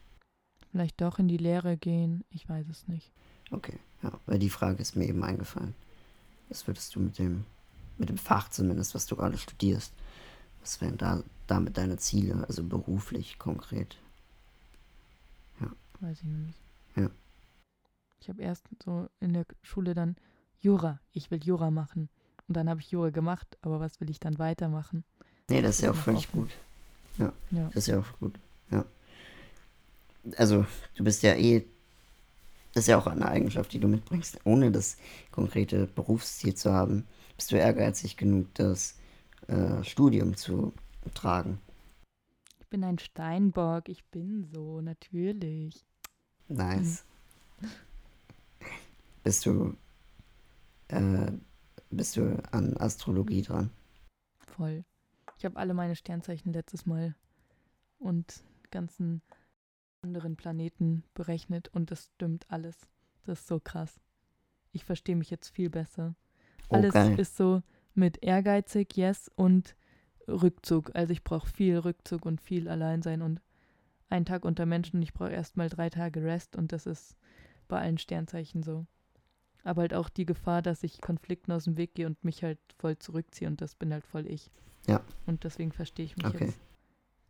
Vielleicht doch in die Lehre gehen, ich weiß es nicht. Okay, ja, weil die Frage ist mir eben eingefallen. Was würdest du mit dem, mit dem Fach zumindest, was du gerade studierst, was wären da damit deine Ziele, also beruflich konkret? Ja. Weiß ich noch nicht. Ja. Ich habe erst so in der Schule dann Jura, ich will Jura machen. Und dann habe ich Jura gemacht, aber was will ich dann weitermachen? Nee, das, das ist ja auch völlig offen. gut. Ja, ja, das ist ja auch gut. Also, du bist ja eh, das ist ja auch eine Eigenschaft, die du mitbringst. Ohne das konkrete Berufsziel zu haben, bist du ehrgeizig genug, das äh, Studium zu tragen. Ich bin ein Steinbock, ich bin so, natürlich. Nice. Hm. (laughs) Bist du, äh, bist du an Astrologie dran? Voll. Ich habe alle meine Sternzeichen letztes Mal und ganzen anderen Planeten berechnet und das stimmt alles. Das ist so krass. Ich verstehe mich jetzt viel besser. Oh, alles geil. ist so mit ehrgeizig, yes, und Rückzug. Also ich brauche viel Rückzug und viel Alleinsein und einen Tag unter Menschen. Ich brauche erstmal drei Tage Rest und das ist bei allen Sternzeichen so. Aber halt auch die Gefahr, dass ich Konflikten aus dem Weg gehe und mich halt voll zurückziehe und das bin halt voll ich. Ja. Und deswegen verstehe ich mich okay. jetzt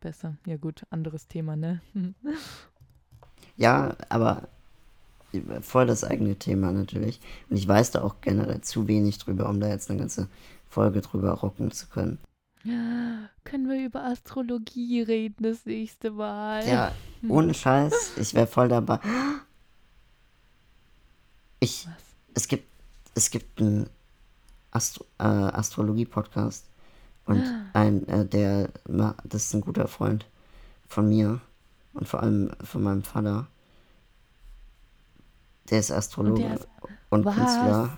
besser. Ja gut, anderes Thema, ne? (laughs) ja, aber voll das eigene Thema natürlich. Und ich weiß da auch generell zu wenig drüber, um da jetzt eine ganze Folge drüber rocken zu können. Können wir über Astrologie reden das nächste Mal? Ja, ohne Scheiß, ich wäre voll dabei. Ich, Was? es gibt, es gibt einen Astro, äh, Astrologie-Podcast und ein, äh, der, das ist ein guter Freund von mir und vor allem von meinem Vater. Der ist Astrologe und, ist, und Künstler.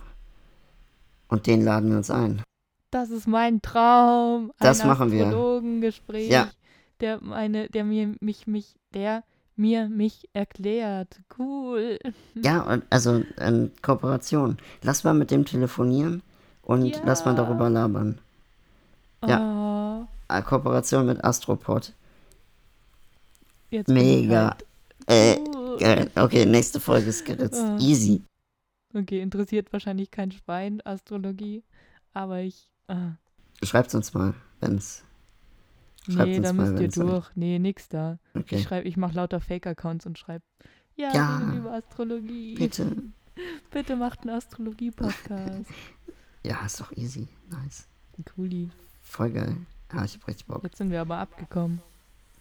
Und den laden wir uns ein. Das ist mein Traum. Das ein machen wir. Astrologengespräch, ja. der meine, der mir mich mich der mir mich erklärt. Cool. Ja, und also in Kooperation. Lass mal mit dem telefonieren und ja. lass mal darüber labern. Ja. Oh. Kooperation mit Astropod. Jetzt Mega. Äh, äh, okay, nächste Folge ist geritzt. Oh. Easy. Okay, interessiert wahrscheinlich kein Schwein Astrologie, aber ich. Ah. Schreibt uns mal, wenn es. Nee, da müsst ihr durch. Nee, nix da. Okay. Ich schreibe, ich mache lauter Fake-Accounts und schreibe, ja, Ja, über Astrologie. Bitte. (laughs) Bitte macht einen Astrologie-Podcast. (laughs) Ja, ist doch easy. Nice. Cooli. Voll geil. Ja, ich hab richtig Bock. Jetzt sind wir aber abgekommen.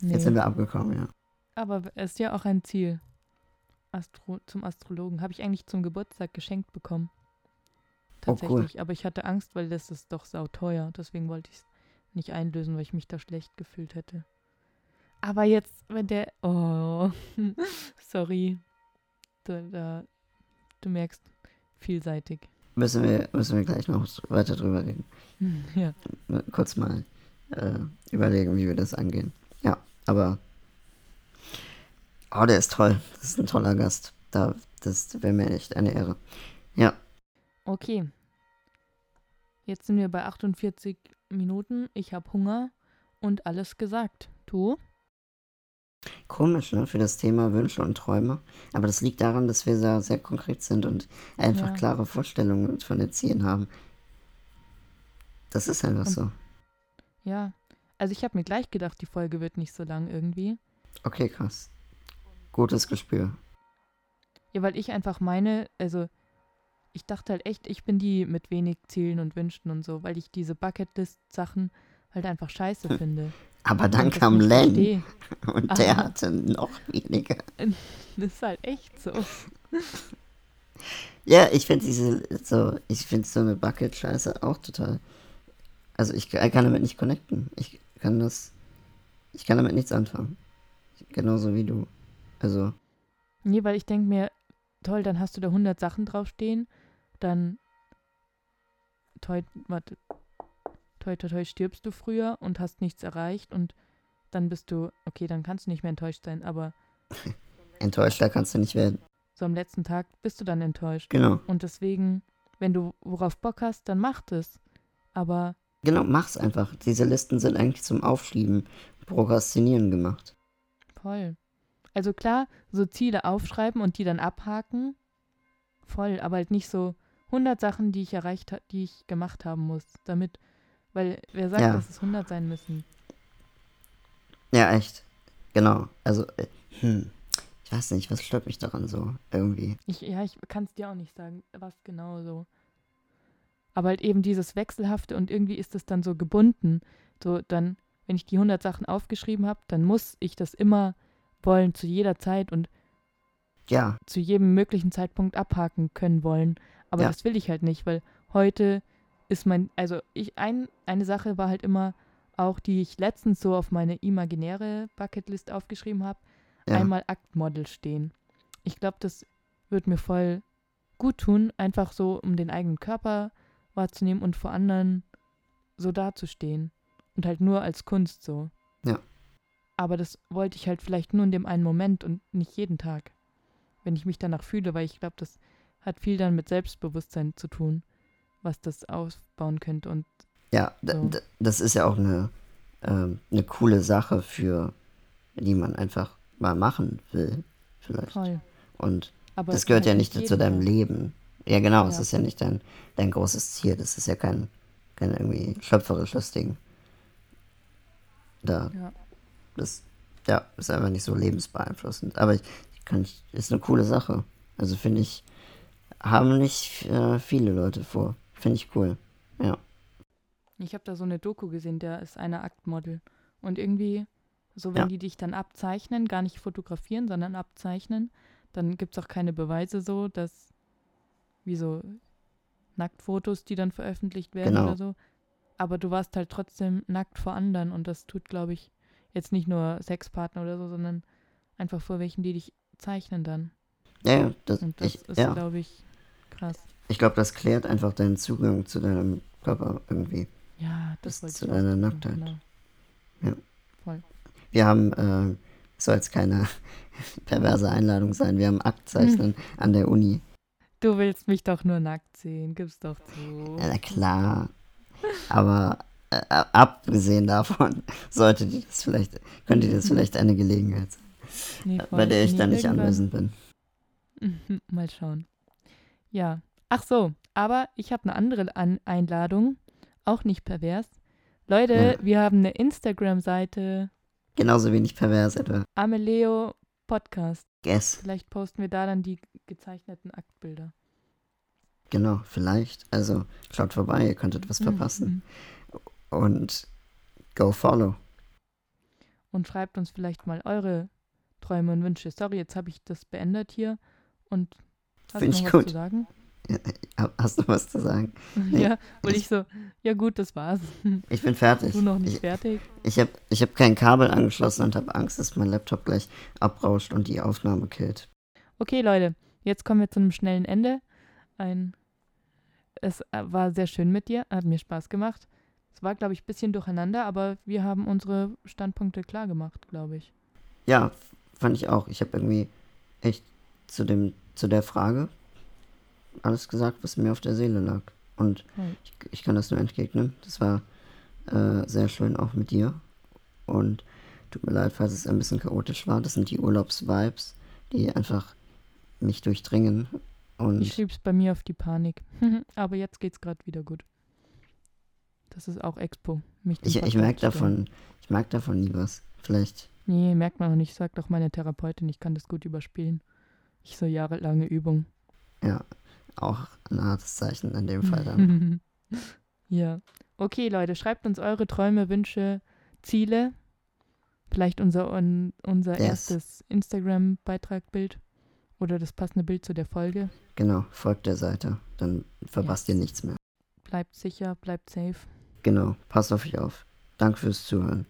Nee. Jetzt sind wir abgekommen, ja. aber es ist ja auch ein Ziel. Astro zum Astrologen. Habe ich eigentlich zum Geburtstag geschenkt bekommen. Oh, cool. Tatsächlich. Aber ich hatte Angst, weil das ist doch sauteuer. Deswegen wollte ich es nicht einlösen, weil ich mich da schlecht gefühlt hätte. Aber jetzt, wenn der. Oh. (laughs) Sorry. Da, da, du merkst, vielseitig. Müssen wir, müssen wir gleich noch weiter drüber reden. Ja. Kurz mal äh, überlegen, wie wir das angehen. Ja, aber. Oh, der ist toll. Das ist ein toller Gast. Da, das wäre mir echt eine Ehre. Ja, Okay. Jetzt sind wir bei 48 Minuten. Ich habe Hunger und alles gesagt. Du? Komisch, ne? Für das Thema Wünsche und Träume. Aber das liegt daran, dass wir da sehr konkret sind und einfach Ja. klare Vorstellungen von den Zielen haben. Das ist einfach Und- so. Ja. Also ich habe mir gleich gedacht, die Folge wird nicht so lang irgendwie. Okay, krass. Gutes Gespür. Ja, weil ich einfach meine, also ich dachte halt echt, ich bin die mit wenig Zielen und Wünschen und so, weil ich diese Bucketlist-Sachen halt einfach scheiße (laughs) finde. Aber dann kam Len verstehe. und der Aha. hatte noch weniger. Das ist halt echt so. Ja, ich finde diese, so, ich finde so eine Bucket-Scheiße auch total. Also ich kann kann damit nicht connecten. Ich kann das, ich kann damit nichts anfangen. Genauso wie du. Also, Nee, weil ich denke mir, toll, dann hast du da 100 Sachen draufstehen, dann toi, warte, toi, toi, toi, stirbst du früher und hast nichts erreicht und dann bist du, okay, dann kannst du nicht mehr enttäuscht sein, aber (laughs) enttäuschter kannst du nicht werden. so am letzten Tag bist du dann enttäuscht. Genau. Und deswegen, wenn du worauf Bock hast, dann mach das. Aber Genau, mach's einfach. Diese Listen sind eigentlich zum Aufschieben, Prokrastinieren gemacht. voll. Also klar, so Ziele aufschreiben und die dann abhaken, voll, aber halt nicht so 100 Sachen, die ich erreicht habe, die ich gemacht haben muss, damit, weil wer sagt, Ja. dass es 100 sein müssen? Ja, echt. Genau. Also, äh, hm. Ich weiß nicht, was stört mich daran so irgendwie. Ich, ja, ich kann es dir auch nicht sagen, was genau so. Aber halt eben dieses Wechselhafte und irgendwie ist es dann so gebunden. So dann, wenn ich die 100 Sachen aufgeschrieben habe, dann muss ich das immer wollen, zu jeder Zeit und Ja, zu jedem möglichen Zeitpunkt abhaken können wollen. Aber Ja. das will ich halt nicht, weil heute ist mein, also ich, ein, eine Sache war halt immer auch, die ich letztens so auf meine imaginäre Bucketlist aufgeschrieben habe, ja. einmal Aktmodel stehen. Ich glaube, das wird mir voll gut tun, einfach so, um den eigenen Körper wahrzunehmen und vor anderen so dazustehen. Und halt nur als Kunst so. Ja. Aber das wollte ich halt vielleicht nur in dem einen Moment und nicht jeden Tag. Wenn ich mich danach fühle, weil ich glaube, das hat viel dann mit Selbstbewusstsein zu tun, was das aufbauen könnte. Und Ja, So. das ist ja auch eine, ähm, eine coole Sache für, die man einfach mal machen will, vielleicht. voll. Und Aber das gehört ja nicht zu deinem. Leben. Ja, genau, es Ja. ist ja nicht dein, dein großes Ziel. Das ist ja kein, kein irgendwie schöpferisches Ding. Da, Ja. das, ja, ist einfach nicht so lebensbeeinflussend. Aber ich, ich kann, ich, ist eine coole Sache. Also finde ich, haben nicht äh, viele Leute vor. Finde ich cool. Ja. Ich habe da so eine Doku gesehen, der ist eine Aktmodel. Und irgendwie, so wenn Ja. die dich dann abzeichnen, gar nicht fotografieren, sondern abzeichnen, dann gibt es auch keine Beweise so, dass, wie so Nacktfotos, die dann veröffentlicht werden Genau. oder so. Aber du warst halt trotzdem nackt vor anderen und das tut, glaube ich, jetzt nicht nur Sexpartner oder so, sondern einfach vor welchen, die dich zeichnen dann. Ja, das, Und das ich, ist, ja. glaube ich, krass. Ich glaube, das klärt einfach deinen Zugang zu deinem Körper irgendwie. Ja, das wollte zu deiner Nacktheit. Genau. Wir haben, äh, soll jetzt keine (laughs) perverse Einladung sein, wir haben Aktzeichnen an der Uni. Du willst mich doch nur nackt sehen, gib's doch zu. Ja, na klar. Aber äh, abgesehen davon (laughs) sollte die das vielleicht, könnte das vielleicht eine Gelegenheit sein, Nee, bei voll. der ich dann nicht anwesend bin. Mhm, (laughs) Mal schauen. Ja. Ach so, aber ich habe eine andere An Einladung, auch nicht pervers. Leute, Ja. wir haben eine Instagram-Seite. Genauso wenig pervers etwa. Ameleo Podcast. Guess. Vielleicht posten wir da dann die gezeichneten Aktbilder. Genau, vielleicht. Also schaut vorbei, ihr könntet was verpassen. Mhm. Und go follow. Und schreibt uns vielleicht mal eure Träume und Wünsche. Sorry, jetzt habe ich das beendet hier. Und hast Find noch ich was gut. zu sagen? (laughs) Hast du was zu sagen? (laughs) ja, und ich so, ja gut, das war's. (laughs) Ich bin fertig. Du noch nicht Ich, fertig? ich habe ich hab kein Kabel angeschlossen und habe Angst, dass mein Laptop gleich abrauscht und die Aufnahme killt. Okay, Leute, jetzt kommen wir zu einem schnellen Ende. Ein, es äh, war sehr schön mit dir, hat mir Spaß gemacht. Es war, glaube ich, ein bisschen durcheinander, aber wir haben unsere Standpunkte klar gemacht, glaube ich. Ja, fand ich auch. Ich habe irgendwie echt zu, dem, zu der Frage alles gesagt, was mir auf der Seele lag. Und Toll. ich, ich kann das nur entgegnen. Das war äh, sehr schön auch mit dir. Und tut mir leid, falls es ein bisschen chaotisch war. Das sind die Urlaubsvibes, die einfach mich durchdringen. Und Ich schieb's bei mir auf die Panik. (laughs) aber jetzt geht's gerade wieder gut. Das ist auch Expo. Mich ich, ich merke davon, ich merke davon nie was. Vielleicht, Nee, merkt man noch nicht. Sagt doch meine Therapeutin, ich kann das gut überspielen. Ich so jahrelange Übung. ja, auch ein hartes Zeichen in dem Fall dann. (laughs) ja. Okay, Leute, schreibt uns eure Träume, Wünsche, Ziele. Vielleicht unser, un, unser Yes. erstes Instagram-Beitragbild oder das passende Bild zu der Folge. Genau, folgt der Seite. Dann verpasst ihr nichts mehr. Bleibt sicher, bleibt safe. Genau, passt auf euch auf. Danke fürs Zuhören.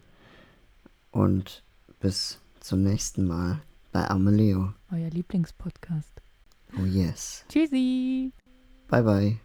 Und bis zum nächsten Mal bei Ameleo. Euer Lieblingspodcast. Oh yes. Tschüssi! Bye bye.